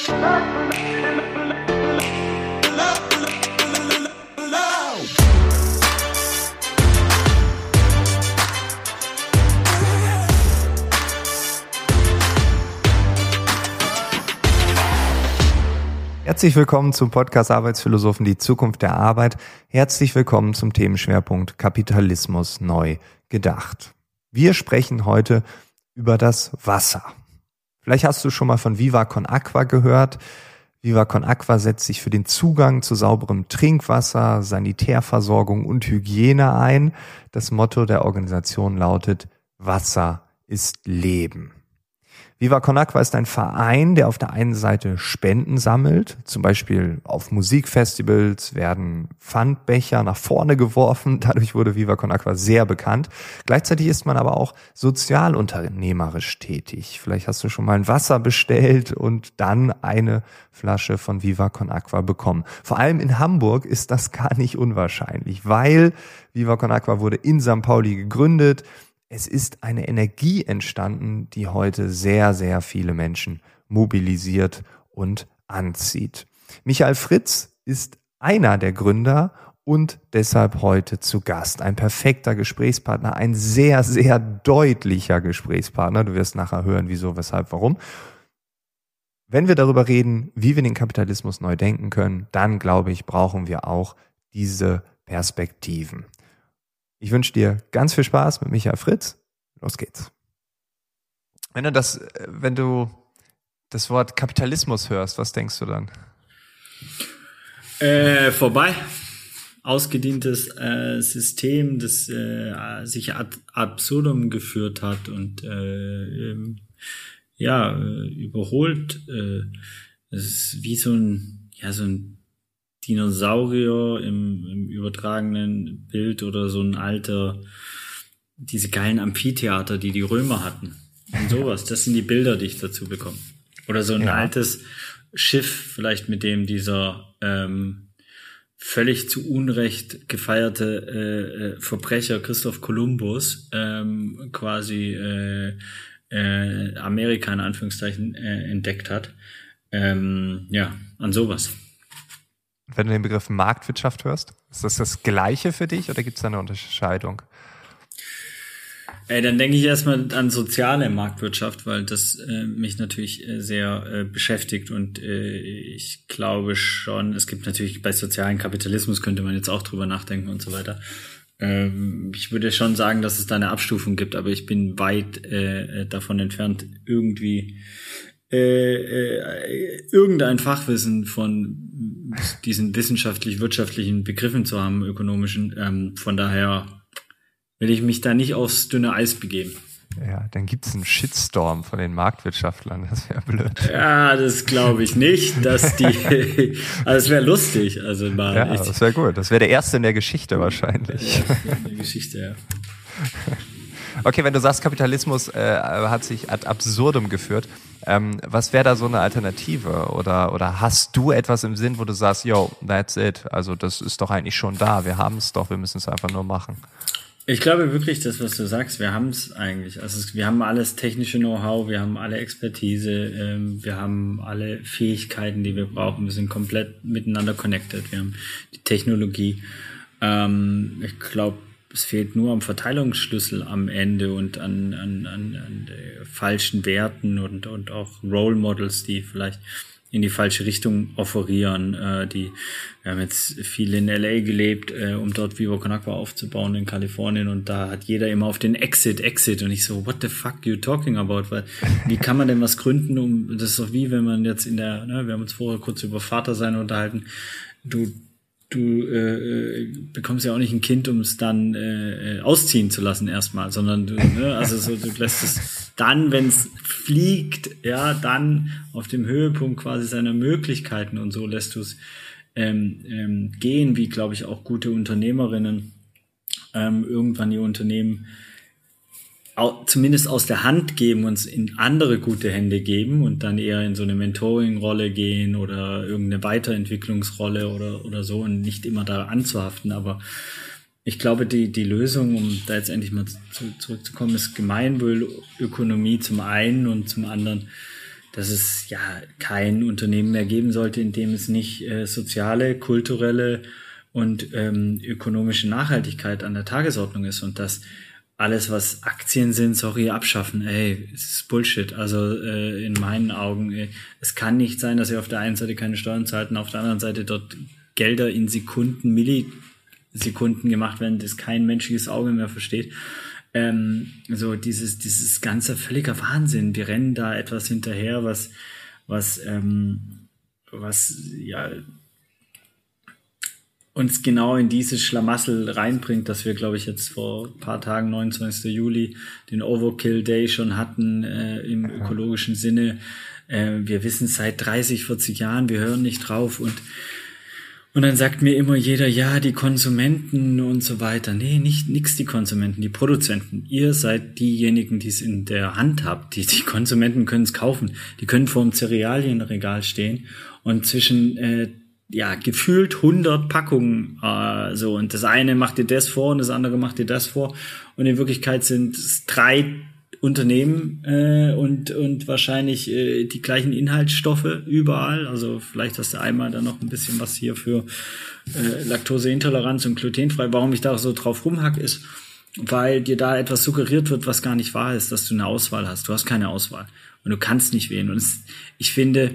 Herzlich willkommen zum Podcast Arbeitsphilosophen, die Zukunft der Arbeit. Herzlich willkommen zum Themenschwerpunkt Kapitalismus neu gedacht. Wir sprechen heute über das Wasser. Vielleicht hast du schon mal von Viva Con Aqua gehört. Viva Con Aqua setzt sich für den Zugang zu sauberem Trinkwasser, Sanitärversorgung und Hygiene ein. Das Motto der Organisation lautet Wasser ist Leben. Viva Con Aqua ist ein Verein, der auf der einen Seite Spenden sammelt. Zum Beispiel auf Musikfestivals werden Pfandbecher nach vorne geworfen. Dadurch wurde Viva Con Aqua sehr bekannt. Gleichzeitig ist man aber auch sozialunternehmerisch tätig. Vielleicht hast du schon mal ein Wasser bestellt und dann eine Flasche von Viva Con Aqua bekommen. Vor allem in Hamburg ist das gar nicht unwahrscheinlich, weil Viva Con Aqua wurde in St. Pauli gegründet es ist eine Energie entstanden, die heute sehr, sehr viele Menschen mobilisiert und anzieht. Michael Fritz ist einer der Gründer und deshalb heute zu Gast. Ein perfekter Gesprächspartner, ein sehr, sehr deutlicher Gesprächspartner. Du wirst nachher hören, wieso, weshalb, warum. Wenn wir darüber reden, wie wir den Kapitalismus neu denken können, dann glaube ich, brauchen wir auch diese Perspektiven. Ich wünsche dir ganz viel Spaß mit Michael Fritz. Los geht's. Wenn du das, wenn du das Wort Kapitalismus hörst, was denkst du dann? Äh, vorbei. Ausgedientes äh, System, das äh, sich ad absurdum geführt hat und äh, ähm, ja überholt. Äh, es ist wie so ein ja so ein Dinosaurier im, im übertragenen Bild oder so ein alter, diese geilen Amphitheater, die die Römer hatten. Und sowas. Das sind die Bilder, die ich dazu bekomme. Oder so ein ja. altes Schiff, vielleicht mit dem dieser ähm, völlig zu Unrecht gefeierte äh, äh, Verbrecher Christoph Kolumbus ähm, quasi äh, äh, Amerika in Anführungszeichen äh, entdeckt hat. Ähm, ja, an sowas wenn du den Begriff Marktwirtschaft hörst? Ist das das Gleiche für dich oder gibt es da eine Unterscheidung? Ey, dann denke ich erstmal an soziale Marktwirtschaft, weil das äh, mich natürlich äh, sehr äh, beschäftigt und äh, ich glaube schon, es gibt natürlich bei sozialen Kapitalismus könnte man jetzt auch drüber nachdenken und so weiter. Ähm, ich würde schon sagen, dass es da eine Abstufung gibt, aber ich bin weit äh, davon entfernt, irgendwie äh, äh, irgendein Fachwissen von diesen wissenschaftlich-wirtschaftlichen Begriffen zu haben, ökonomischen. Ähm, von daher will ich mich da nicht aufs dünne Eis begeben. Ja, dann gibt es einen Shitstorm von den Marktwirtschaftlern. Das wäre blöd. Ja, das glaube ich nicht, dass die. also es wäre lustig. Also mal ja, echt. das wäre gut. Das wäre der erste in der Geschichte wahrscheinlich. Ja, in der Geschichte, ja. Okay, wenn du sagst, Kapitalismus äh, hat sich ad absurdum geführt, ähm, was wäre da so eine Alternative? Oder, oder hast du etwas im Sinn, wo du sagst, yo, that's it, also das ist doch eigentlich schon da, wir haben es doch, wir müssen es einfach nur machen? Ich glaube wirklich, das, was du sagst, wir haben es eigentlich. Also wir haben alles technische Know-how, wir haben alle Expertise, ähm, wir haben alle Fähigkeiten, die wir brauchen. Wir sind komplett miteinander connected. Wir haben die Technologie. Ähm, ich glaube, es fehlt nur am Verteilungsschlüssel am Ende und an, an, an, an falschen Werten und, und auch Role Models, die vielleicht in die falsche Richtung offerieren. Äh, die, wir haben jetzt viel in LA gelebt, äh, um dort Vivo Con aufzubauen in Kalifornien und da hat jeder immer auf den Exit, Exit und ich so, what the fuck you talking about? Weil wie kann man denn was gründen, um das ist doch wie, wenn man jetzt in der, ne, wir haben uns vorher kurz über Vater sein unterhalten, du du äh, äh, bekommst ja auch nicht ein Kind, um es dann äh, äh, ausziehen zu lassen erstmal, sondern du, ne, also so, du lässt es dann, wenn es fliegt, ja, dann auf dem Höhepunkt quasi seiner Möglichkeiten und so lässt du es ähm, ähm, gehen, wie glaube ich auch gute Unternehmerinnen ähm, irgendwann ihr Unternehmen zumindest aus der Hand geben, uns in andere gute Hände geben und dann eher in so eine Mentoring-Rolle gehen oder irgendeine Weiterentwicklungsrolle oder, oder so und nicht immer da anzuhaften. Aber ich glaube, die, die Lösung, um da jetzt endlich mal zu, zurückzukommen, ist Gemeinwohlökonomie zum einen und zum anderen dass es ja kein Unternehmen mehr geben sollte, in dem es nicht äh, soziale, kulturelle und ähm, ökonomische Nachhaltigkeit an der Tagesordnung ist und dass alles, was Aktien sind, sorry, abschaffen. Ey, es ist Bullshit. Also äh, in meinen Augen, ey, es kann nicht sein, dass ihr auf der einen Seite keine Steuern zahlt und auf der anderen Seite dort Gelder in Sekunden, Millisekunden gemacht werden, das kein menschliches Auge mehr versteht. Ähm, so dieses, dieses ganze völliger Wahnsinn. Wir rennen da etwas hinterher, was, was, ähm, was, ja, uns genau in dieses Schlamassel reinbringt, dass wir, glaube ich, jetzt vor ein paar Tagen, 29. Juli, den Overkill Day schon hatten äh, im ökologischen Sinne. Äh, wir wissen seit 30, 40 Jahren, wir hören nicht drauf und und dann sagt mir immer jeder, ja, die Konsumenten und so weiter. Nee, nicht nix die Konsumenten, die Produzenten. Ihr seid diejenigen, die es in der Hand habt. Die, die Konsumenten können es kaufen. Die können vor dem Cerealienregal stehen und zwischen äh, ja, gefühlt 100 Packungen äh, so. Und das eine macht dir das vor und das andere macht dir das vor. Und in Wirklichkeit sind es drei Unternehmen äh, und und wahrscheinlich äh, die gleichen Inhaltsstoffe überall, also vielleicht hast du einmal dann noch ein bisschen was hier für äh, Laktoseintoleranz und glutenfrei. Warum ich da so drauf rumhack ist, weil dir da etwas suggeriert wird, was gar nicht wahr ist, dass du eine Auswahl hast. Du hast keine Auswahl. Und du kannst nicht wählen. Und es, ich finde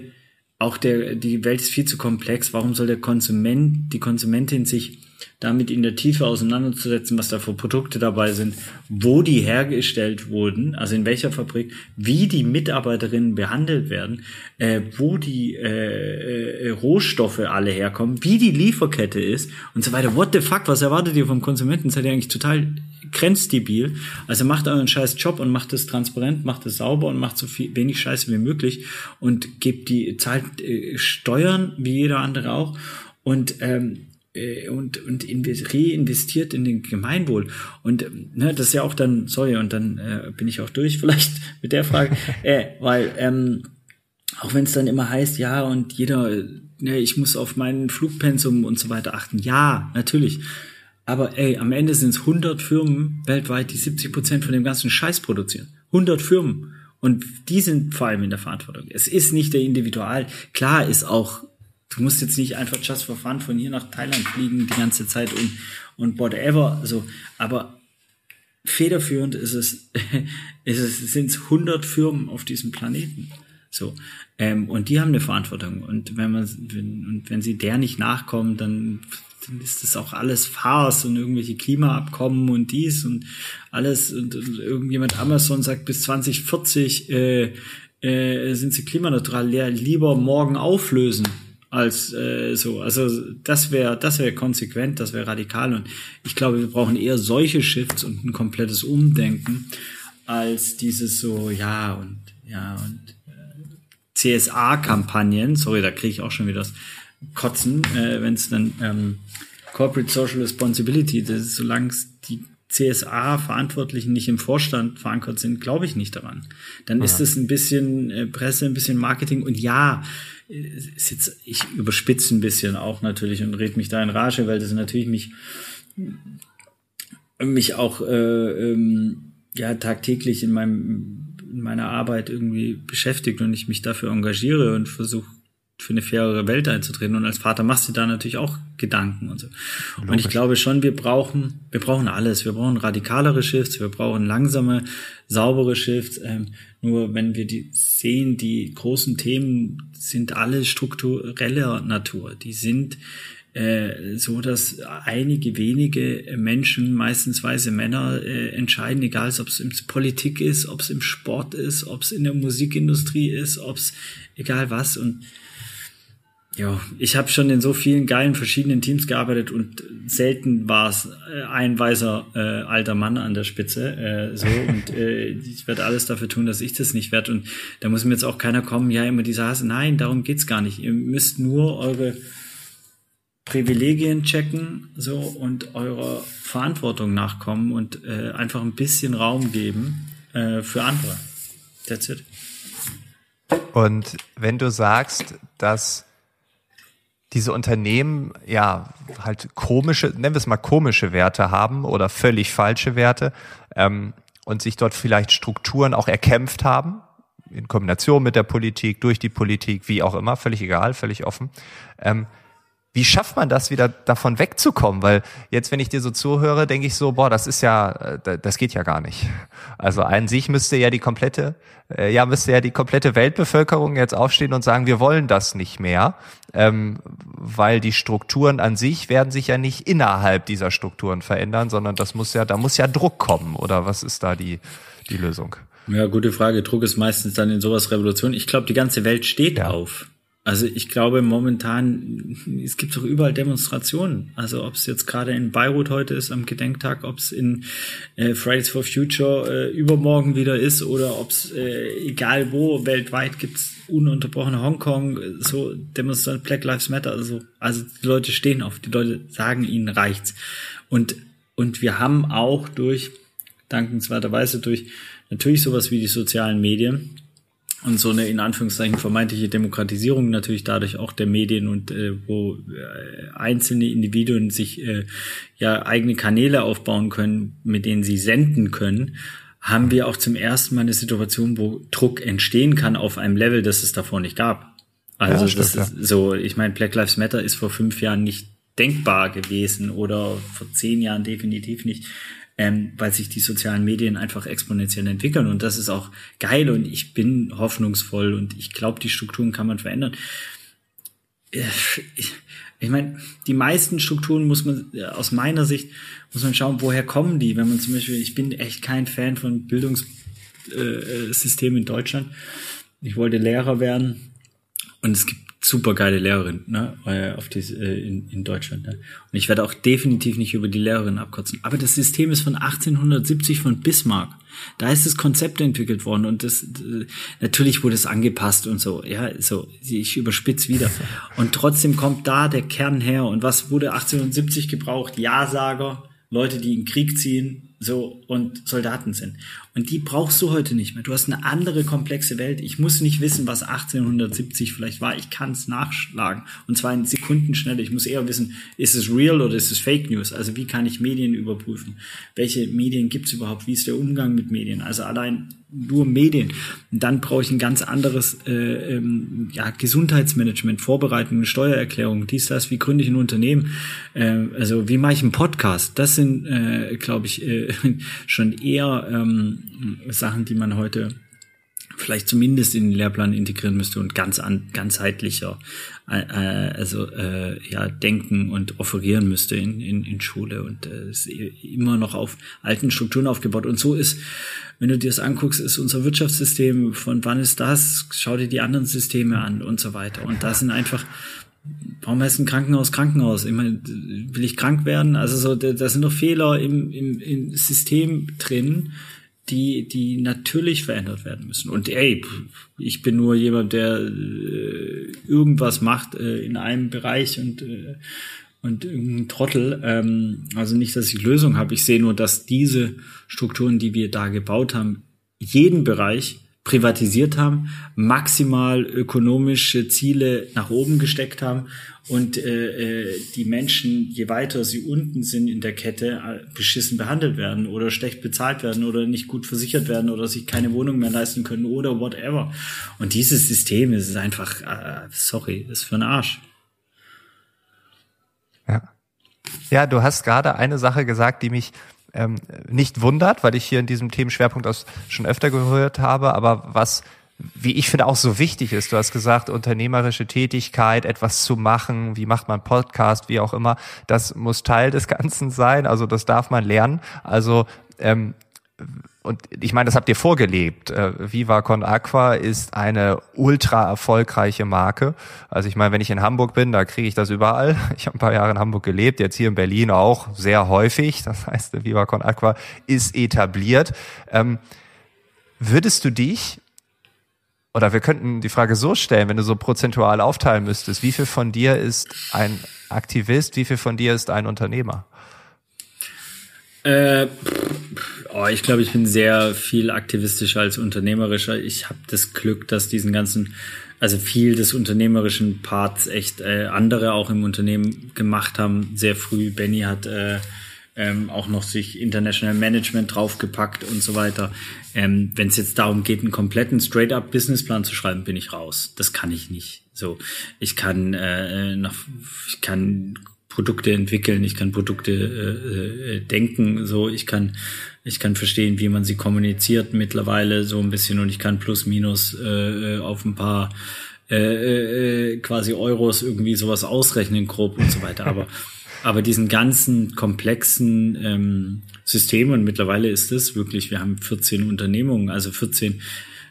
auch der, die Welt ist viel zu komplex. Warum soll der Konsument, die Konsumentin sich damit in der Tiefe auseinanderzusetzen, was da für Produkte dabei sind, wo die hergestellt wurden, also in welcher Fabrik, wie die Mitarbeiterinnen behandelt werden, äh, wo die äh, äh, Rohstoffe alle herkommen, wie die Lieferkette ist und so weiter. What the fuck, was erwartet ihr vom Konsumenten? Seid ihr eigentlich total grenzdebil? Also macht euren scheiß Job und macht es transparent, macht es sauber und macht so viel, wenig Scheiße wie möglich und gebt die, zahlt äh, Steuern wie jeder andere auch und ähm, äh, und, und reinvestiert in den Gemeinwohl. Und ne, das ist ja auch dann, sorry, und dann äh, bin ich auch durch vielleicht mit der Frage, äh, weil ähm, auch wenn es dann immer heißt, ja, und jeder, ne, ich muss auf meinen Flugpensum und so weiter achten. Ja, natürlich. Aber ey, am Ende sind es 100 Firmen weltweit, die 70 Prozent von dem ganzen Scheiß produzieren. 100 Firmen. Und die sind vor allem in der Verantwortung. Es ist nicht der Individual. Klar ist auch Du musst jetzt nicht einfach just for fun von hier nach Thailand fliegen die ganze Zeit und, und whatever. Also, aber federführend ist es, ist es sind es 100 Firmen auf diesem Planeten. So. Ähm, und die haben eine Verantwortung. Und wenn man, wenn, und wenn sie der nicht nachkommen, dann, dann ist das auch alles Farce und irgendwelche Klimaabkommen und dies und alles. Und, und irgendjemand Amazon sagt, bis 2040 äh, äh, sind sie klimaneutral, lieber morgen auflösen als äh, so. Also das wäre das wäre konsequent, das wäre radikal und ich glaube, wir brauchen eher solche Shifts und ein komplettes Umdenken als dieses so ja und ja und äh, CSA-Kampagnen. Sorry, da kriege ich auch schon wieder das Kotzen, äh, wenn es dann ähm, Corporate Social Responsibility, das ist, solange die CSA-Verantwortlichen nicht im Vorstand verankert sind, glaube ich nicht daran. Dann ja. ist es ein bisschen äh, Presse, ein bisschen Marketing und ja, ist jetzt, ich überspitze ein bisschen auch natürlich und red mich da in Rage, weil das natürlich mich, mich auch äh, ähm, ja tagtäglich in meinem in meiner Arbeit irgendwie beschäftigt und ich mich dafür engagiere und versuche für eine fairere Welt einzutreten. Und als Vater machst du da natürlich auch Gedanken und so. Logisch. Und ich glaube schon, wir brauchen, wir brauchen alles. Wir brauchen radikalere Shifts, wir brauchen langsame, saubere Shifts. Ähm, nur wenn wir die sehen, die großen Themen sind alle struktureller Natur. Die sind äh, so, dass einige wenige Menschen, meistens weiße Männer, äh, entscheiden, egal ob es in Politik ist, ob es im Sport ist, ob es in der Musikindustrie ist, ob es egal was. Und ja, ich habe schon in so vielen geilen verschiedenen Teams gearbeitet und selten war es äh, ein weißer äh, alter Mann an der Spitze. Äh, so und äh, ich werde alles dafür tun, dass ich das nicht werde. Und da muss mir jetzt auch keiner kommen, ja immer diese Hase. Nein, darum geht's gar nicht. Ihr müsst nur eure Privilegien checken so und eurer Verantwortung nachkommen und äh, einfach ein bisschen Raum geben äh, für andere. That's it. Und wenn du sagst, dass diese Unternehmen ja halt komische, nennen wir es mal komische Werte haben oder völlig falsche Werte ähm, und sich dort vielleicht Strukturen auch erkämpft haben, in Kombination mit der Politik, durch die Politik, wie auch immer, völlig egal, völlig offen. Ähm, wie schafft man das wieder davon wegzukommen? Weil jetzt, wenn ich dir so zuhöre, denke ich so, boah, das ist ja, äh, das geht ja gar nicht. Also an sich müsste ja die komplette, äh, ja, müsste ja die komplette Weltbevölkerung jetzt aufstehen und sagen, wir wollen das nicht mehr, ähm, weil die Strukturen an sich werden sich ja nicht innerhalb dieser Strukturen verändern, sondern das muss ja, da muss ja Druck kommen. Oder was ist da die, die Lösung? Ja, gute Frage. Druck ist meistens dann in sowas Revolution. Ich glaube, die ganze Welt steht ja. auf. Also ich glaube momentan, es gibt doch überall Demonstrationen. Also ob es jetzt gerade in Beirut heute ist am Gedenktag, ob es in äh, Fridays for Future äh, übermorgen wieder ist oder ob es äh, egal wo weltweit gibt's ununterbrochene Hongkong, so Demonstration Black Lives Matter, also, also die Leute stehen auf, die Leute sagen, ihnen reicht's. Und, und wir haben auch durch, dankenswerterweise durch natürlich sowas wie die sozialen Medien, und so eine in Anführungszeichen vermeintliche Demokratisierung natürlich dadurch auch der Medien und äh, wo äh, einzelne Individuen sich äh, ja eigene Kanäle aufbauen können, mit denen sie senden können, haben wir auch zum ersten Mal eine Situation, wo Druck entstehen kann auf einem Level, das es davor nicht gab. Also ja, stimmt, das ist ja. so, ich meine, Black Lives Matter ist vor fünf Jahren nicht denkbar gewesen oder vor zehn Jahren definitiv nicht ähm, weil sich die sozialen Medien einfach exponentiell entwickeln. Und das ist auch geil und ich bin hoffnungsvoll und ich glaube, die Strukturen kann man verändern. Äh, ich, ich meine, die meisten Strukturen muss man äh, aus meiner Sicht muss man schauen, woher kommen die. Wenn man zum Beispiel, ich bin echt kein Fan von Bildungssystemen äh, in Deutschland. Ich wollte Lehrer werden und es gibt super geile Lehrerin ne, auf die, äh, in, in Deutschland. Ne? Und ich werde auch definitiv nicht über die Lehrerin abkotzen. Aber das System ist von 1870 von Bismarck. Da ist das Konzept entwickelt worden und das natürlich wurde es angepasst und so. Ja, so ich überspitze wieder. Und trotzdem kommt da der Kern her. Und was wurde 1870 gebraucht? Ja-Sager, Leute, die in Krieg ziehen, so und Soldaten sind. Und die brauchst du heute nicht mehr. Du hast eine andere komplexe Welt. Ich muss nicht wissen, was 1870 vielleicht war. Ich kann es nachschlagen. Und zwar in Sekundenschnelle. Ich muss eher wissen, ist es real oder ist es Fake News? Also wie kann ich Medien überprüfen? Welche Medien gibt es überhaupt? Wie ist der Umgang mit Medien? Also allein nur Medien. Dann brauche ich ein ganz anderes äh, ähm, ja, Gesundheitsmanagement, Vorbereitung, Steuererklärung, dies, das, wie gründe ich ein Unternehmen, äh, also wie mache ich einen Podcast. Das sind, äh, glaube ich, äh, schon eher ähm, Sachen, die man heute vielleicht zumindest in den Lehrplan integrieren müsste und ganz an, ganzheitlicher äh, äh, also äh, ja denken und offerieren müsste in, in, in Schule und äh, ist immer noch auf alten Strukturen aufgebaut und so ist wenn du dir das anguckst ist unser Wirtschaftssystem von wann ist das schau dir die anderen Systeme an und so weiter und da sind einfach Warum heißt ein Krankenhaus Krankenhaus? Meine, will ich krank werden? Also so, da sind noch Fehler im, im, im System drin, die, die natürlich verändert werden müssen. Und ey, ich bin nur jemand, der äh, irgendwas macht äh, in einem Bereich und äh, und irgendein Trottel. Ähm, also nicht, dass ich Lösung habe. Ich sehe nur, dass diese Strukturen, die wir da gebaut haben, jeden Bereich privatisiert haben, maximal ökonomische Ziele nach oben gesteckt haben und äh, äh, die Menschen, je weiter sie unten sind in der Kette, äh, beschissen behandelt werden oder schlecht bezahlt werden oder nicht gut versichert werden oder sich keine Wohnung mehr leisten können oder whatever. Und dieses System ist einfach, äh, sorry, ist für den Arsch. Ja. Ja, du hast gerade eine Sache gesagt, die mich ähm, nicht wundert, weil ich hier in diesem Themenschwerpunkt aus schon öfter gehört habe, aber was wie ich finde auch so wichtig ist. Du hast gesagt, unternehmerische Tätigkeit, etwas zu machen, wie macht man Podcast, wie auch immer, das muss Teil des Ganzen sein. Also das darf man lernen. Also ähm, und ich meine, das habt ihr vorgelebt. Äh, Viva Con Aqua ist eine ultra erfolgreiche Marke. Also ich meine, wenn ich in Hamburg bin, da kriege ich das überall. Ich habe ein paar Jahre in Hamburg gelebt, jetzt hier in Berlin auch sehr häufig. Das heißt, Viva Con Aqua ist etabliert. Ähm, würdest du dich oder wir könnten die Frage so stellen, wenn du so prozentual aufteilen müsstest, wie viel von dir ist ein Aktivist, wie viel von dir ist ein Unternehmer? Äh, oh, ich glaube, ich bin sehr viel aktivistischer als unternehmerischer. Ich habe das Glück, dass diesen ganzen, also viel des unternehmerischen Parts echt äh, andere auch im Unternehmen gemacht haben. Sehr früh. Benny hat äh, ähm, auch noch sich International Management draufgepackt und so weiter. Ähm, Wenn es jetzt darum geht, einen kompletten Straight-up Businessplan zu schreiben, bin ich raus. Das kann ich nicht. So, ich kann äh, noch, ich kann Produkte entwickeln, ich kann Produkte äh, äh, denken, so ich kann ich kann verstehen, wie man sie kommuniziert mittlerweile so ein bisschen und ich kann plus minus äh, auf ein paar äh, äh, quasi Euros irgendwie sowas ausrechnen grob und so weiter. Aber aber diesen ganzen komplexen ähm, System und mittlerweile ist es wirklich, wir haben 14 Unternehmungen, also 14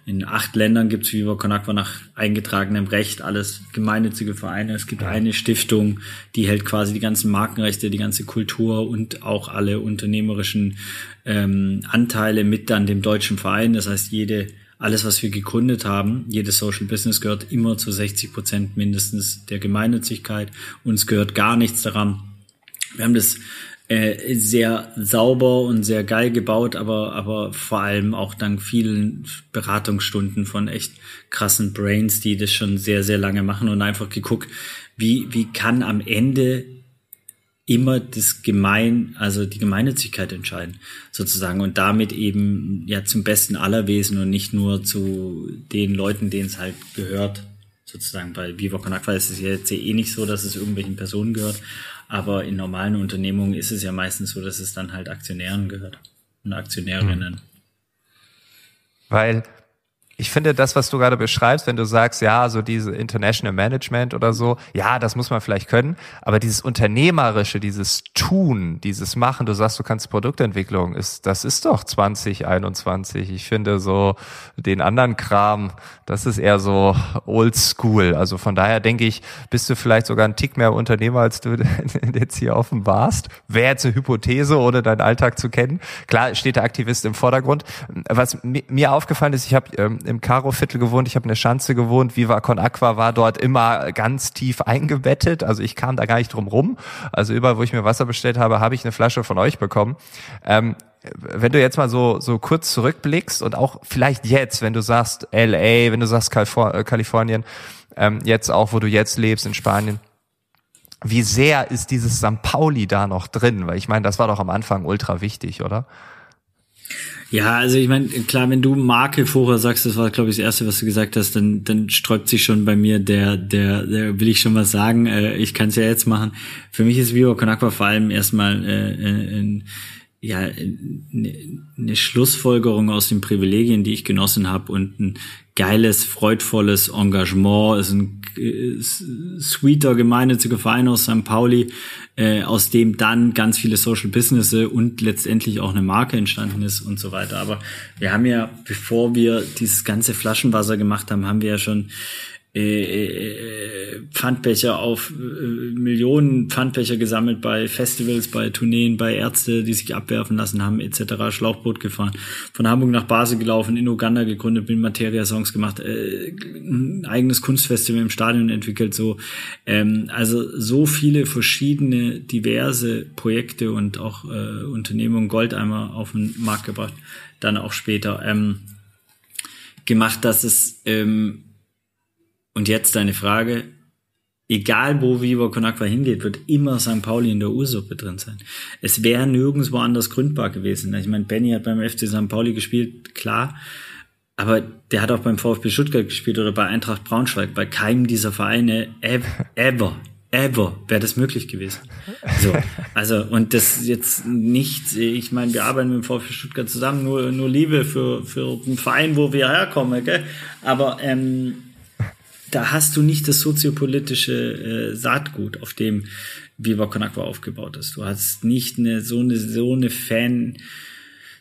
in acht Ländern gibt es Viva Con Agua nach eingetragenem Recht alles gemeinnützige Vereine. Es gibt eine Stiftung, die hält quasi die ganzen Markenrechte, die ganze Kultur und auch alle unternehmerischen ähm, Anteile mit dann dem deutschen Verein. Das heißt, jede alles, was wir gegründet haben, jedes Social Business gehört immer zu 60 Prozent mindestens der Gemeinnützigkeit. Uns gehört gar nichts daran. Wir haben das äh, sehr sauber und sehr geil gebaut, aber, aber vor allem auch dank vielen Beratungsstunden von echt krassen Brains, die das schon sehr, sehr lange machen und einfach geguckt, wie, wie kann am Ende immer das Gemein, also die Gemeinnützigkeit entscheiden, sozusagen, und damit eben ja zum Besten aller Wesen und nicht nur zu den Leuten, denen es halt gehört, sozusagen. Bei Viva Con Aqua ist es jetzt eh nicht so, dass es irgendwelchen Personen gehört, aber in normalen Unternehmungen ist es ja meistens so, dass es dann halt Aktionären gehört und Aktionärinnen. Weil ich finde das, was du gerade beschreibst, wenn du sagst, ja, so diese International Management oder so, ja, das muss man vielleicht können, aber dieses Unternehmerische, dieses Tun, dieses Machen, du sagst, du kannst Produktentwicklung, ist, das ist doch 2021. Ich finde so den anderen Kram, das ist eher so old school. Also von daher denke ich, bist du vielleicht sogar ein Tick mehr Unternehmer, als du jetzt hier offenbarst. Wäre jetzt eine Hypothese, ohne deinen Alltag zu kennen. Klar steht der Aktivist im Vordergrund. Was mir aufgefallen ist, ich habe ähm, im Karo-Viertel gewohnt, ich habe eine Schanze gewohnt, Viva Con Aqua war dort immer ganz tief eingebettet, also ich kam da gar nicht drum rum. Also überall, wo ich mir Wasser bestellt habe, habe ich eine Flasche von euch bekommen. Ähm, wenn du jetzt mal so, so kurz zurückblickst und auch vielleicht jetzt, wenn du sagst LA, wenn du sagst äh, Kalifornien, ähm, jetzt auch, wo du jetzt lebst in Spanien, wie sehr ist dieses St. Pauli da noch drin? Weil ich meine, das war doch am Anfang ultra wichtig, oder? Ja, also ich meine, klar, wenn du Marke vorher sagst, das war, glaube ich, das Erste, was du gesagt hast, dann, dann sträubt sich schon bei mir der, der, der will ich schon was sagen. Äh, ich kann es ja jetzt machen. Für mich ist Viva Con Aqua vor allem erstmal äh, äh ein, ja eine, eine Schlussfolgerung aus den Privilegien, die ich genossen habe und ein geiles, freudvolles Engagement. Ist ein äh, sweeter gemeinnütziger Verein aus St. Pauli, äh, aus dem dann ganz viele Social Businesses und letztendlich auch eine Marke entstanden ist und so weiter. Aber wir haben ja, bevor wir dieses ganze Flaschenwasser gemacht haben, haben wir ja schon äh, äh, Pfandbecher auf äh, Millionen Pfandbecher gesammelt bei Festivals, bei Tourneen, bei Ärzte, die sich abwerfen lassen haben, etc. Schlauchboot gefahren, von Hamburg nach Basel gelaufen, in Uganda gegründet, bin Materia-Songs gemacht, äh, ein eigenes Kunstfestival im Stadion entwickelt, so ähm, also so viele verschiedene diverse Projekte und auch äh, Unternehmungen Goldeimer auf den Markt gebracht, dann auch später ähm, gemacht, dass es ähm, und jetzt deine Frage. Egal wo Viva Con Aqua hingeht, wird immer St. Pauli in der Ursuppe drin sein. Es wäre nirgendwo anders gründbar gewesen. Ich meine, Benny hat beim FC St. Pauli gespielt, klar. Aber der hat auch beim VfB Stuttgart gespielt oder bei Eintracht Braunschweig. Bei keinem dieser Vereine ever, ever, ever wäre das möglich gewesen. So, also und das jetzt nicht. Ich meine, wir arbeiten mit dem VfB Stuttgart zusammen, nur nur Liebe für für einen Verein, wo wir herkommen, gell? Aber ähm, da hast du nicht das soziopolitische äh, Saatgut, auf dem Viva Con Aqua aufgebaut ist. Du hast nicht eine so eine so eine Fan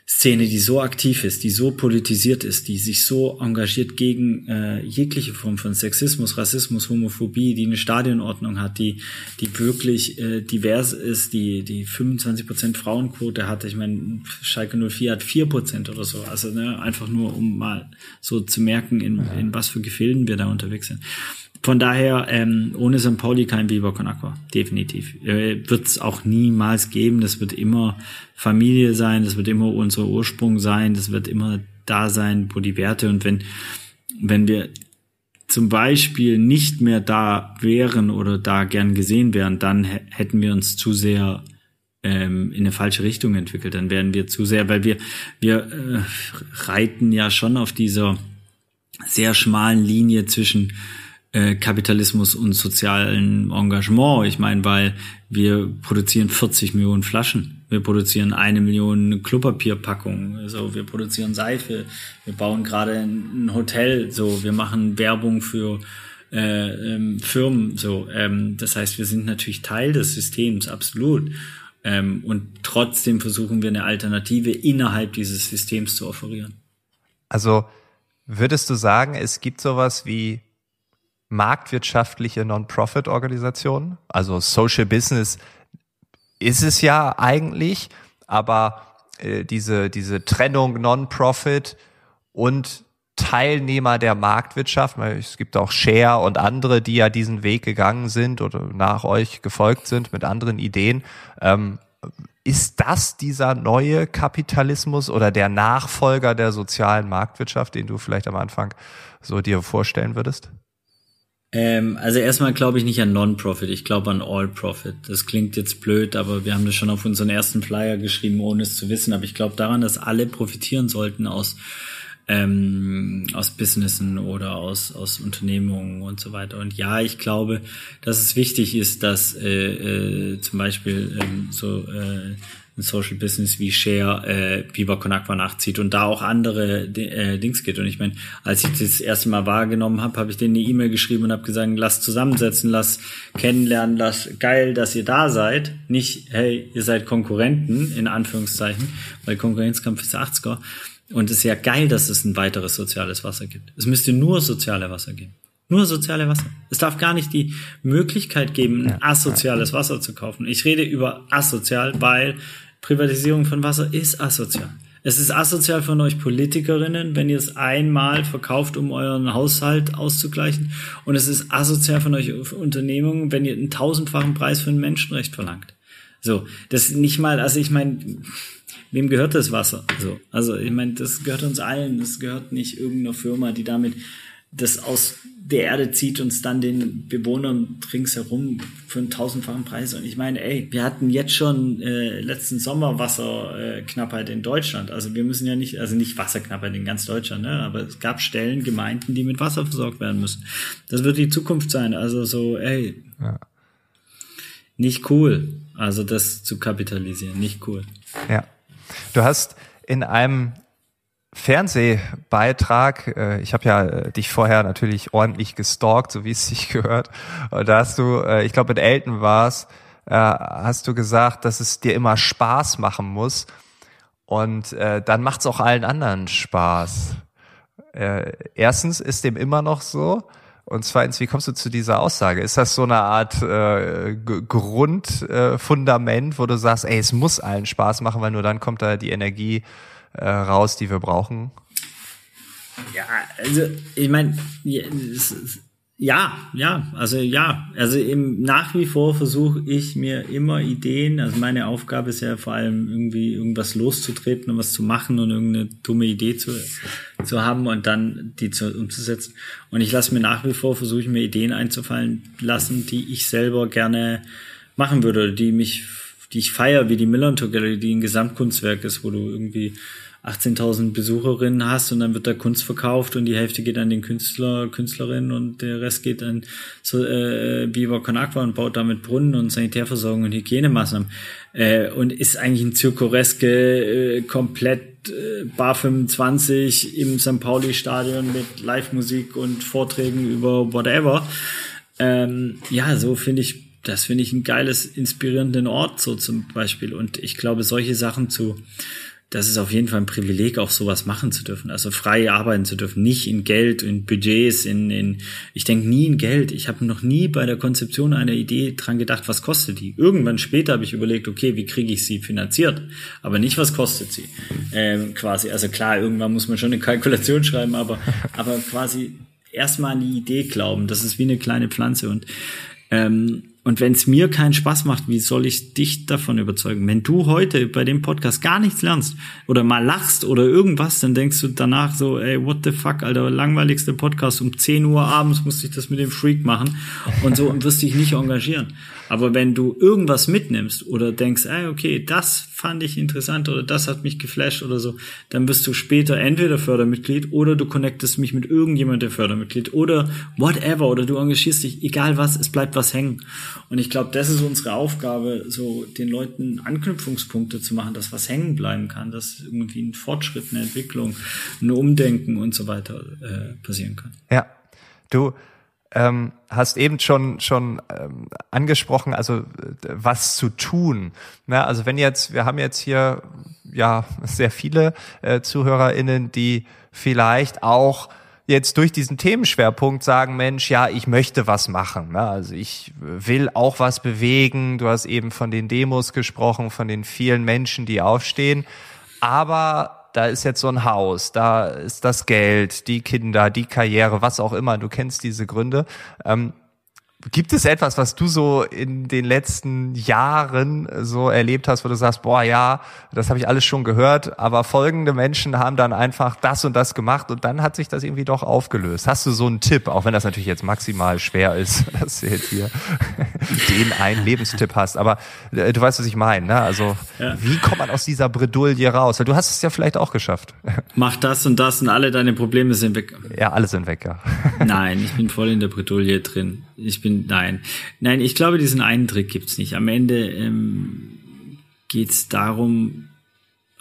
Szene, die so aktiv ist, die so politisiert ist, die sich so engagiert gegen äh, jegliche Form von Sexismus, Rassismus, Homophobie, die eine Stadionordnung hat, die die wirklich äh, divers ist, die die 25 Prozent Frauenquote hat. Ich meine, Schalke 04 hat 4 Prozent oder so. Also ne, einfach nur, um mal so zu merken, in, in was für Gefilden wir da unterwegs sind. Von daher, ähm, ohne St. Pauli kein Viva Con Aqua. Definitiv. Äh, wird es auch niemals geben. Das wird immer Familie sein, das wird immer unser Ursprung sein, das wird immer da sein, wo die Werte und wenn, wenn wir zum Beispiel nicht mehr da wären oder da gern gesehen wären, dann hätten wir uns zu sehr ähm, in eine falsche Richtung entwickelt. Dann werden wir zu sehr, weil wir, wir äh, reiten ja schon auf dieser sehr schmalen Linie zwischen äh, Kapitalismus und sozialen Engagement. Ich meine, weil wir produzieren 40 Millionen Flaschen, wir produzieren eine Million Klopapierpackungen, also wir produzieren Seife, wir bauen gerade ein Hotel, so wir machen Werbung für äh, ähm, Firmen, so. Ähm, das heißt, wir sind natürlich Teil des Systems, absolut. Ähm, und trotzdem versuchen wir eine Alternative innerhalb dieses Systems zu offerieren. Also würdest du sagen, es gibt sowas wie marktwirtschaftliche Non-Profit-Organisationen? Also Social Business ist es ja eigentlich, aber äh, diese, diese Trennung Non-Profit und Teilnehmer der Marktwirtschaft, es gibt auch Share und andere, die ja diesen Weg gegangen sind oder nach euch gefolgt sind mit anderen Ideen. Ähm, ist das dieser neue Kapitalismus oder der Nachfolger der sozialen Marktwirtschaft, den du vielleicht am Anfang so dir vorstellen würdest? Ähm, also erstmal glaube ich nicht an Non-Profit, ich glaube an All-Profit. Das klingt jetzt blöd, aber wir haben das schon auf unseren ersten Flyer geschrieben, ohne es zu wissen. Aber ich glaube daran, dass alle profitieren sollten aus ähm, aus Businessen oder aus, aus Unternehmungen und so weiter. Und ja, ich glaube, dass es wichtig ist, dass äh, äh, zum Beispiel ähm, so äh, ein Social Business wie Share äh, Biber Konakwa nachzieht und da auch andere äh, Dings geht. Und ich meine, als ich das erste Mal wahrgenommen habe, habe ich denen eine E-Mail geschrieben und habe gesagt, lass zusammensetzen, lass kennenlernen, lass geil, dass ihr da seid. Nicht, hey, ihr seid Konkurrenten, in Anführungszeichen, weil Konkurrenzkampf ist 80er und es ist ja geil, dass es ein weiteres soziales Wasser gibt. Es müsste nur soziale Wasser geben. Nur soziale Wasser. Es darf gar nicht die Möglichkeit geben, ein asoziales Wasser zu kaufen. Ich rede über asozial, weil Privatisierung von Wasser ist asozial. Es ist asozial von euch Politikerinnen, wenn ihr es einmal verkauft, um euren Haushalt auszugleichen. Und es ist asozial von euch Unternehmungen, wenn ihr einen tausendfachen Preis für ein Menschenrecht verlangt. So, das nicht mal, also ich meine, wem gehört das Wasser? So, also ich meine, das gehört uns allen. Das gehört nicht irgendeiner Firma, die damit das aus der Erde zieht und es dann den Bewohnern ringsherum für einen tausendfachen Preis. Und ich meine, ey, wir hatten jetzt schon äh, letzten Sommer Wasserknappheit in Deutschland. Also wir müssen ja nicht, also nicht Wasserknappheit in ganz Deutschland, ne? aber es gab Stellen, Gemeinden, die mit Wasser versorgt werden müssen. Das wird die Zukunft sein. Also so, ey, ja. nicht cool. Also das zu kapitalisieren, nicht cool. Ja. Du hast in einem Fernsehbeitrag, äh, ich habe ja äh, dich vorher natürlich ordentlich gestalkt, so wie es sich gehört. Und da hast du, äh, ich glaube mit Elton war's, hast du gesagt, dass es dir immer Spaß machen muss. Und dann macht's auch allen anderen Spaß. Erstens ist dem immer noch so. Und zweitens, wie kommst du zu dieser Aussage? Ist das so eine Art äh, Grundfundament, äh, wo du sagst, ey, es muss allen Spaß machen, weil nur dann kommt da die Energie äh, raus, die wir brauchen? Ja, also ich meine, ja, ja, also ja, also im, nach wie vor versuche ich mir immer Ideen, also meine Aufgabe ist ja vor allem irgendwie irgendwas loszutreten und was zu machen und irgendeine dumme Idee zu, zu haben und dann die zu, umzusetzen. Und ich lasse mir nach wie vor, versuche mir Ideen einzufallen lassen, die ich selber gerne machen würde, die mich, die ich feiere, wie die Millern Gallery, die ein Gesamtkunstwerk ist, wo du irgendwie 18.000 Besucherinnen hast und dann wird da Kunst verkauft und die Hälfte geht an den Künstler, Künstlerinnen und der Rest geht an so, äh, Biber Con Aqua und baut damit Brunnen und Sanitärversorgung und Hygienemaßnahmen. Äh, und ist eigentlich ein zirkureske, äh, komplett äh, Bar 25 im St. Pauli-Stadion mit Live-Musik und Vorträgen über whatever. Ähm, ja, so finde ich das finde ich ein geiles, inspirierenden Ort, so zum Beispiel. Und ich glaube, solche Sachen zu, das ist auf jeden Fall ein Privileg, auch sowas machen zu dürfen. Also frei arbeiten zu dürfen, nicht in Geld, in Budgets, in, in ich denke nie in Geld. Ich habe noch nie bei der Konzeption einer Idee dran gedacht, was kostet die. Irgendwann später habe ich überlegt, okay, wie kriege ich sie finanziert, aber nicht, was kostet sie. Ähm, quasi, also klar, irgendwann muss man schon eine Kalkulation schreiben, aber, aber quasi erstmal an die Idee glauben. Das ist wie eine kleine Pflanze und ähm, und wenn es mir keinen Spaß macht, wie soll ich dich davon überzeugen? Wenn du heute bei dem Podcast gar nichts lernst oder mal lachst oder irgendwas, dann denkst du danach so, ey, what the fuck, Alter, langweiligste Podcast. Um 10 Uhr abends musste ich das mit dem Freak machen und so und wirst dich nicht engagieren. Aber wenn du irgendwas mitnimmst oder denkst, ey, okay, das fand ich interessant oder das hat mich geflasht oder so, dann bist du später entweder Fördermitglied oder du connectest mich mit irgendjemandem, der Fördermitglied oder whatever oder du engagierst dich, egal was, es bleibt was hängen. Und ich glaube, das ist unsere Aufgabe, so den Leuten Anknüpfungspunkte zu machen, dass was hängen bleiben kann, dass irgendwie ein Fortschritt, eine Entwicklung, ein Umdenken und so weiter äh, passieren kann. Ja, du ähm, hast eben schon schon ähm, angesprochen, also was zu tun. Na, also wenn jetzt, wir haben jetzt hier ja sehr viele äh, ZuhörerInnen, die vielleicht auch jetzt durch diesen Themenschwerpunkt sagen, Mensch, ja, ich möchte was machen. Ne? Also ich will auch was bewegen. Du hast eben von den Demos gesprochen, von den vielen Menschen, die aufstehen. Aber da ist jetzt so ein Haus, da ist das Geld, die Kinder, die Karriere, was auch immer. Du kennst diese Gründe. Ähm, Gibt es etwas, was du so in den letzten Jahren so erlebt hast, wo du sagst, boah, ja, das habe ich alles schon gehört, aber folgende Menschen haben dann einfach das und das gemacht und dann hat sich das irgendwie doch aufgelöst. Hast du so einen Tipp, auch wenn das natürlich jetzt maximal schwer ist, dass du jetzt hier den einen Lebenstipp hast, aber äh, du weißt, was ich meine, ne? Also, ja. wie kommt man aus dieser Bredouille raus? Weil du hast es ja vielleicht auch geschafft. Mach das und das und alle deine Probleme sind weg. Ja, alle sind weg, ja. Nein, ich bin voll in der Bredouille drin. Ich bin, nein. Nein, ich glaube, diesen einen Trick gibt's nicht. Am Ende ähm, geht's darum,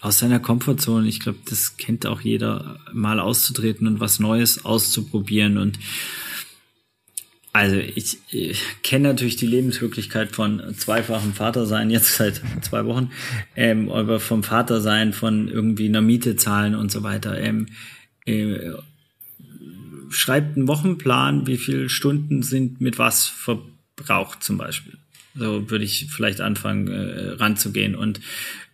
aus seiner Komfortzone, ich glaube, das kennt auch jeder, mal auszutreten und was Neues auszuprobieren. Und also ich, ich kenne natürlich die Lebenswirklichkeit von zweifachem Vatersein jetzt seit zwei Wochen, ähm, aber vom Vatersein, von irgendwie einer Miete zahlen und so weiter. Ähm, äh, schreibt einen Wochenplan, wie viele Stunden sind mit was verbraucht zum Beispiel. So würde ich vielleicht anfangen äh, ranzugehen und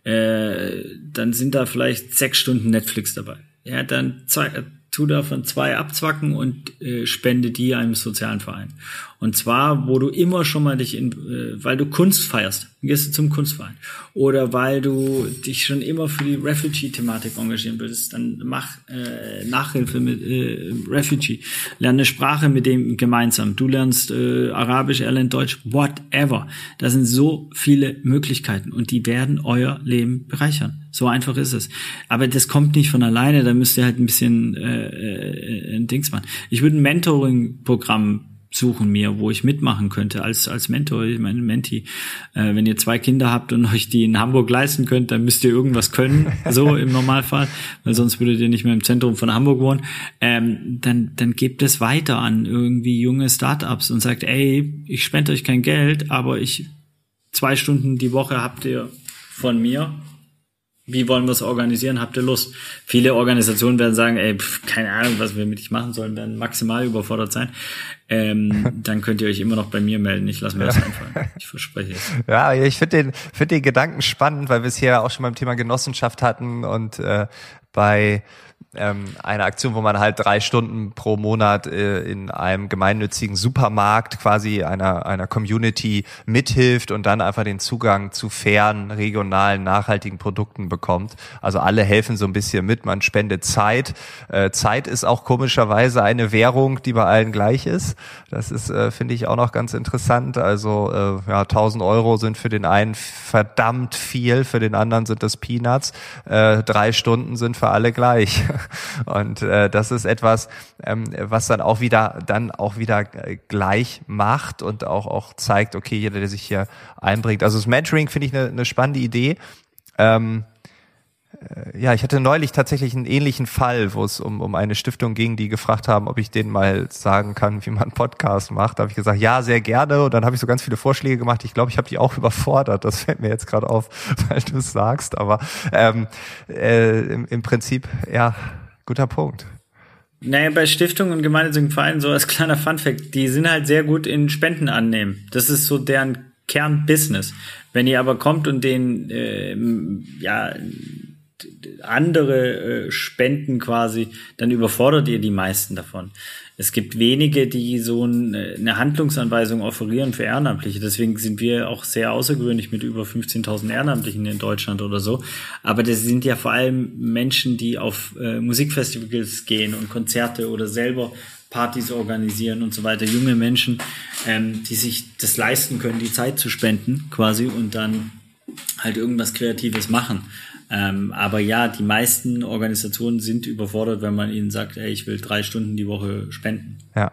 äh, dann sind da vielleicht sechs Stunden Netflix dabei. Ja, dann zwei, tu davon zwei abzwacken und äh, spende die einem sozialen Verein. Und zwar, wo du immer schon mal dich in, äh, weil du Kunst feierst, gehst du zum Kunstverein. Oder weil du dich schon immer für die Refugee-Thematik engagieren würdest, dann mach äh, Nachhilfe mit äh, Refugee. Lerne eine Sprache mit dem gemeinsam. Du lernst äh, Arabisch, er lernt Deutsch, whatever. Da sind so viele Möglichkeiten und die werden euer Leben bereichern. So einfach ist es. Aber das kommt nicht von alleine, da müsst ihr halt ein bisschen äh, äh, ein Dings machen. Ich würde ein Mentoring-Programm suchen mir, wo ich mitmachen könnte als als Mentor, ich meine Menti. Äh, wenn ihr zwei Kinder habt und euch die in Hamburg leisten könnt, dann müsst ihr irgendwas können, so im Normalfall, weil sonst würdet ihr nicht mehr im Zentrum von Hamburg wohnen. Ähm, dann dann gebt es weiter an irgendwie junge Startups und sagt, ey, ich spende euch kein Geld, aber ich zwei Stunden die Woche habt ihr von mir wie wollen wir es organisieren? Habt ihr Lust? Viele Organisationen werden sagen, ey, pf, keine Ahnung, was wir mit dich machen sollen, werden maximal überfordert sein. Ähm, dann könnt ihr euch immer noch bei mir melden. Ich lasse mir das einfallen. Ich verspreche es. Ja, ich finde den, finde den Gedanken spannend, weil wir es hier auch schon beim Thema Genossenschaft hatten und äh, bei ähm, eine Aktion, wo man halt drei Stunden pro Monat äh, in einem gemeinnützigen Supermarkt quasi einer, einer Community mithilft und dann einfach den Zugang zu fairen, regionalen, nachhaltigen Produkten bekommt. Also alle helfen so ein bisschen mit, man spendet Zeit. Äh, Zeit ist auch komischerweise eine Währung, die bei allen gleich ist. Das ist, äh, finde ich, auch noch ganz interessant. Also äh, ja, 1000 Euro sind für den einen verdammt viel, für den anderen sind das Peanuts. Äh, drei Stunden sind für alle gleich. Und äh, das ist etwas, ähm, was dann auch wieder dann auch wieder äh, gleich macht und auch auch zeigt, okay, jeder, der sich hier einbringt. Also das Mentoring finde ich eine, eine spannende Idee. Ähm, äh, ja, ich hatte neulich tatsächlich einen ähnlichen Fall, wo es um, um eine Stiftung ging, die gefragt haben, ob ich denen mal sagen kann, wie man einen Podcast macht. Da habe ich gesagt, ja, sehr gerne. Und dann habe ich so ganz viele Vorschläge gemacht. Ich glaube, ich habe die auch überfordert. Das fällt mir jetzt gerade auf, weil du es sagst. Aber ähm, äh, im, im Prinzip, ja, guter Punkt. Naja, bei Stiftungen und gemeinnützigen Vereinen, so als kleiner Funfact, die sind halt sehr gut in Spenden annehmen. Das ist so deren Kernbusiness. Wenn ihr aber kommt und den äh, ja andere äh, Spenden quasi, dann überfordert ihr die meisten davon. es gibt wenige, die so eine Handlungsanweisung offerieren für Ehrenamtliche. Deswegen sind wir auch sehr außergewöhnlich mit über 15.000 Ehrenamtlichen in Deutschland oder so. Aber das sind ja vor allem Menschen, die auf äh, Musikfestivals gehen und Konzerte oder selber Partys organisieren und so weiter. Junge Menschen, ähm, die sich das leisten können, die Zeit zu spenden quasi und dann halt irgendwas Kreatives machen. Ähm, aber ja, die meisten Organisationen sind überfordert, wenn man ihnen sagt, ey, ich will drei Stunden die Woche spenden. Ja.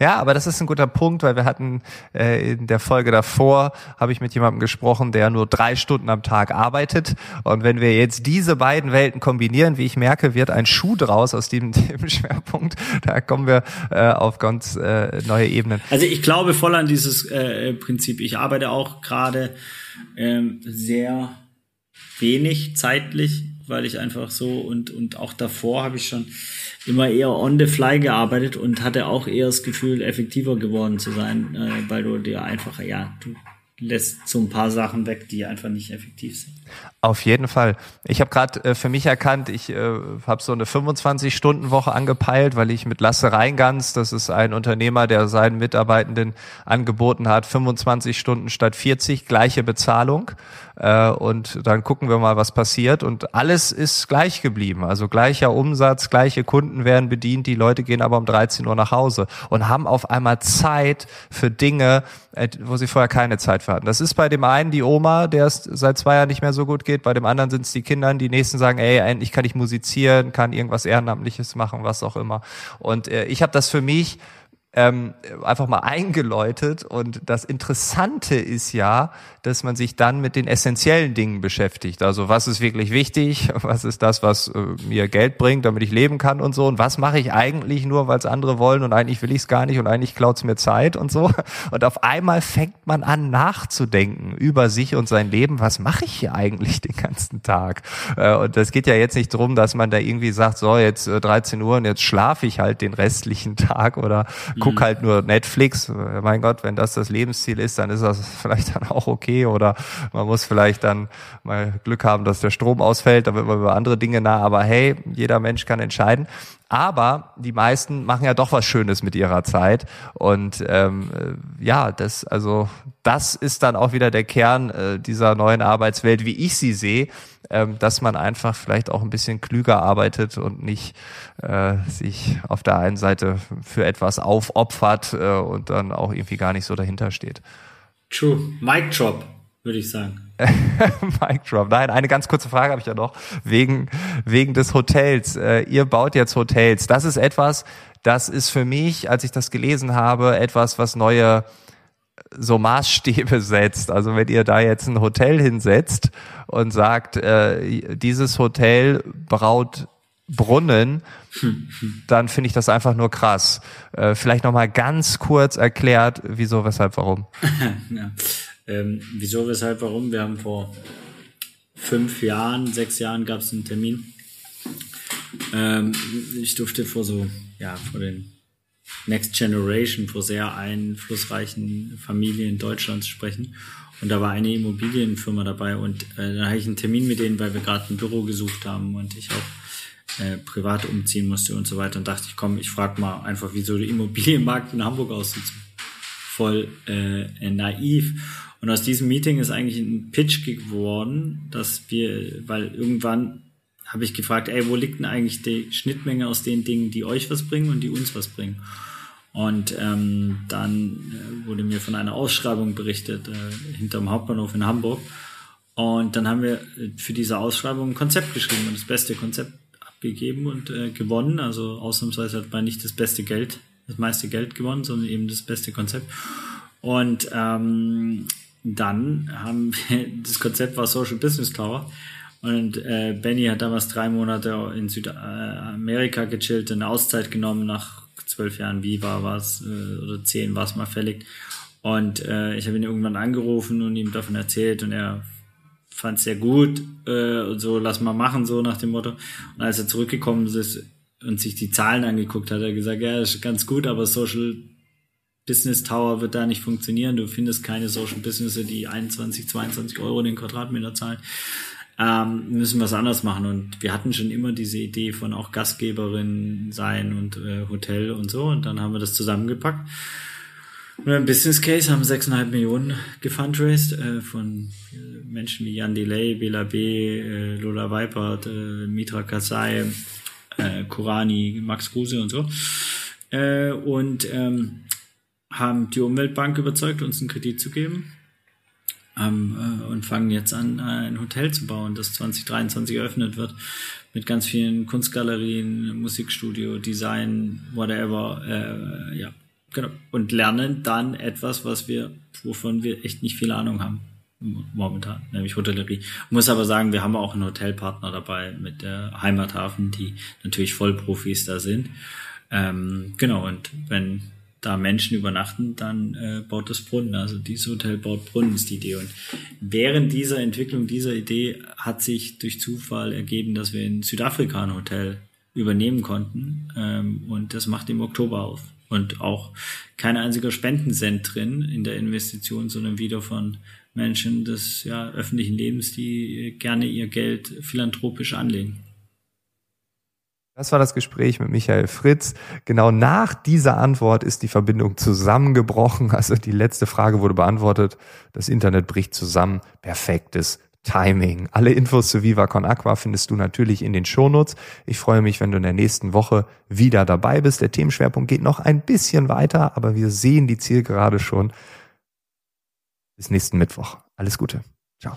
Ja, aber das ist ein guter Punkt, weil wir hatten äh, in der Folge davor, habe ich mit jemandem gesprochen, der nur drei Stunden am Tag arbeitet. Und wenn wir jetzt diese beiden Welten kombinieren, wie ich merke, wird ein Schuh draus aus diesem Themenschwerpunkt. Da kommen wir äh, auf ganz äh, neue Ebenen. Also ich glaube voll an dieses äh, Prinzip. Ich arbeite auch gerade ähm, sehr wenig zeitlich, weil ich einfach so und, und auch davor habe ich schon immer eher on the fly gearbeitet und hatte auch eher das Gefühl, effektiver geworden zu sein, äh, weil du dir einfach, ja, du lässt so ein paar Sachen weg, die einfach nicht effektiv sind. Auf jeden Fall. Ich habe gerade äh, für mich erkannt, ich äh, habe so eine 25-Stunden-Woche angepeilt, weil ich mit Lasse Reingans, das ist ein Unternehmer, der seinen Mitarbeitenden angeboten hat, 25 Stunden statt 40, gleiche Bezahlung. Äh, und dann gucken wir mal, was passiert. Und alles ist gleich geblieben. Also gleicher Umsatz, gleiche Kunden werden bedient, die Leute gehen aber um 13 Uhr nach Hause und haben auf einmal Zeit für Dinge, äh, wo sie vorher keine Zeit für hatten. Das ist bei dem einen die Oma, der es seit zwei Jahren nicht mehr so gut geht, bei dem anderen sind es die Kinder, die nächsten sagen, ey, endlich kann ich musizieren, kann irgendwas Ehrenamtliches machen, was auch immer. Und äh, ich habe das für mich ähm, einfach mal eingeläutet. Und das Interessante ist ja, dass man sich dann mit den essentiellen Dingen beschäftigt. Also was ist wirklich wichtig? Was ist das, was äh, mir Geld bringt, damit ich leben kann und so? Und was mache ich eigentlich nur, weil es andere wollen und eigentlich will ich es gar nicht und eigentlich klaut es mir Zeit und so? Und auf einmal fängt man an nachzudenken über sich und sein Leben. Was mache ich hier eigentlich den ganzen Tag? Äh, und das geht ja jetzt nicht darum, dass man da irgendwie sagt, so jetzt 13 äh, Uhr und jetzt schlafe ich halt den restlichen Tag oder guck mhm. halt nur Netflix. Mein Gott, wenn das das Lebensziel ist, dann ist das vielleicht dann auch okay. Oder man muss vielleicht dann mal Glück haben, dass der Strom ausfällt, da wird man über andere Dinge nah. Aber hey, jeder Mensch kann entscheiden. Aber die meisten machen ja doch was Schönes mit ihrer Zeit. Und ähm, äh, ja, das, also das ist dann auch wieder der Kern äh, dieser neuen Arbeitswelt, wie ich sie sehe, ähm, dass man einfach vielleicht auch ein bisschen klüger arbeitet und nicht äh, sich auf der einen Seite für etwas aufopfert äh, und dann auch irgendwie gar nicht so dahinter steht. True. Mic drop, würde ich sagen. Mic drop. Nein, eine ganz kurze Frage habe ich ja noch wegen wegen des Hotels. Äh, ihr baut jetzt Hotels. Das ist etwas, das ist für mich, als ich das gelesen habe, etwas, was neue so Maßstäbe setzt. Also wenn ihr da jetzt ein Hotel hinsetzt und sagt, äh, dieses Hotel braut Brunnen, dann finde ich das einfach nur krass. Äh, vielleicht nochmal ganz kurz erklärt, wieso, weshalb, warum. ja. Ähm, wieso, weshalb, warum? Wir haben vor fünf Jahren, sechs Jahren gab es einen Termin. Ähm, ich durfte vor so, ja, vor den Next Generation, vor sehr einflussreichen Familien Deutschlands sprechen. Und da war eine Immobilienfirma dabei und äh, da hatte ich einen Termin mit denen, weil wir gerade ein Büro gesucht haben und ich auch äh, privat umziehen musste und so weiter. Und dachte ich, komm, ich frage mal einfach, wieso der Immobilienmarkt in Hamburg aussieht. Voll äh, naiv. Und aus diesem Meeting ist eigentlich ein Pitch geworden, dass wir, weil irgendwann habe ich gefragt, ey, wo liegt denn eigentlich die Schnittmenge aus den Dingen, die euch was bringen und die uns was bringen? Und ähm, dann äh, wurde mir von einer Ausschreibung berichtet äh, hinterm Hauptbahnhof in Hamburg. Und dann haben wir äh, für diese Ausschreibung ein Konzept geschrieben und das beste Konzept abgegeben und äh, gewonnen. Also ausnahmsweise hat man nicht das beste Geld, das meiste Geld gewonnen, sondern eben das beste Konzept. Und ähm, dann haben wir, das Konzept war Social Business Tower. Und äh, Benny hat damals drei Monate in Südamerika gechillt, eine Auszeit genommen nach zwölf Jahren Viva war es äh, oder zehn war es mal fällig. Und äh, ich habe ihn irgendwann angerufen und ihm davon erzählt und er fand es sehr gut äh, und so, lass mal machen, so nach dem Motto. Und als er zurückgekommen ist und sich die Zahlen angeguckt hat, hat er gesagt, ja, ist ganz gut, aber Social Business Tower wird da nicht funktionieren. Du findest keine Social Businesses, die 21, 22 Euro den Quadratmeter zahlen. ähm, müssen was anderes machen. Und wir hatten schon immer diese Idee von auch Gastgeberin sein und äh, Hotel und so. Und dann haben wir das zusammengepackt. Und im Business Case haben 6,5 Millionen gefundraised äh, von Menschen wie Jan Delay, Bela B., äh, Lola Weipert, äh, Mitra Kasai, äh, Kurani, Max Kruse und so. Äh, und ähm, haben die Umweltbank überzeugt, uns einen Kredit zu geben ähm, äh, und fangen jetzt an, ein Hotel zu bauen, das 2023 eröffnet wird, mit ganz vielen Kunstgalerien, Musikstudio, Design, whatever, äh, ja, genau. Und lernen dann etwas, was wir, wovon wir echt nicht viel Ahnung haben momentan, nämlich Hotellerie. Muss aber sagen, wir haben auch einen Hotelpartner dabei mit der Heimathafen, die natürlich Vollprofis da sind. Ähm, genau, und wenn da Menschen übernachten, dann äh, baut das Brunnen. Also dieses Hotel baut Brunnen ist die Idee. Und während dieser Entwicklung dieser Idee hat sich durch Zufall ergeben, dass wir in Südafrika ein Hotel übernehmen konnten. Ähm, und das macht im Oktober auf. Und auch kein einziger Spendencent drin in der Investition, sondern wieder von Menschen des ja, öffentlichen Lebens, die gerne ihr Geld philanthropisch anlegen. Das war das Gespräch mit Michael Fritz. Genau nach dieser Antwort ist die Verbindung zusammengebrochen. Also die letzte Frage wurde beantwortet. Das Internet bricht zusammen. Perfektes Timing. Alle Infos zu Viva Con Aqua findest du natürlich in den Shownotes. Ich freue mich, wenn du in der nächsten Woche wieder dabei bist. Der Themenschwerpunkt geht noch ein bisschen weiter, aber wir sehen die Zielgerade schon. Bis nächsten Mittwoch. Alles Gute. Ciao.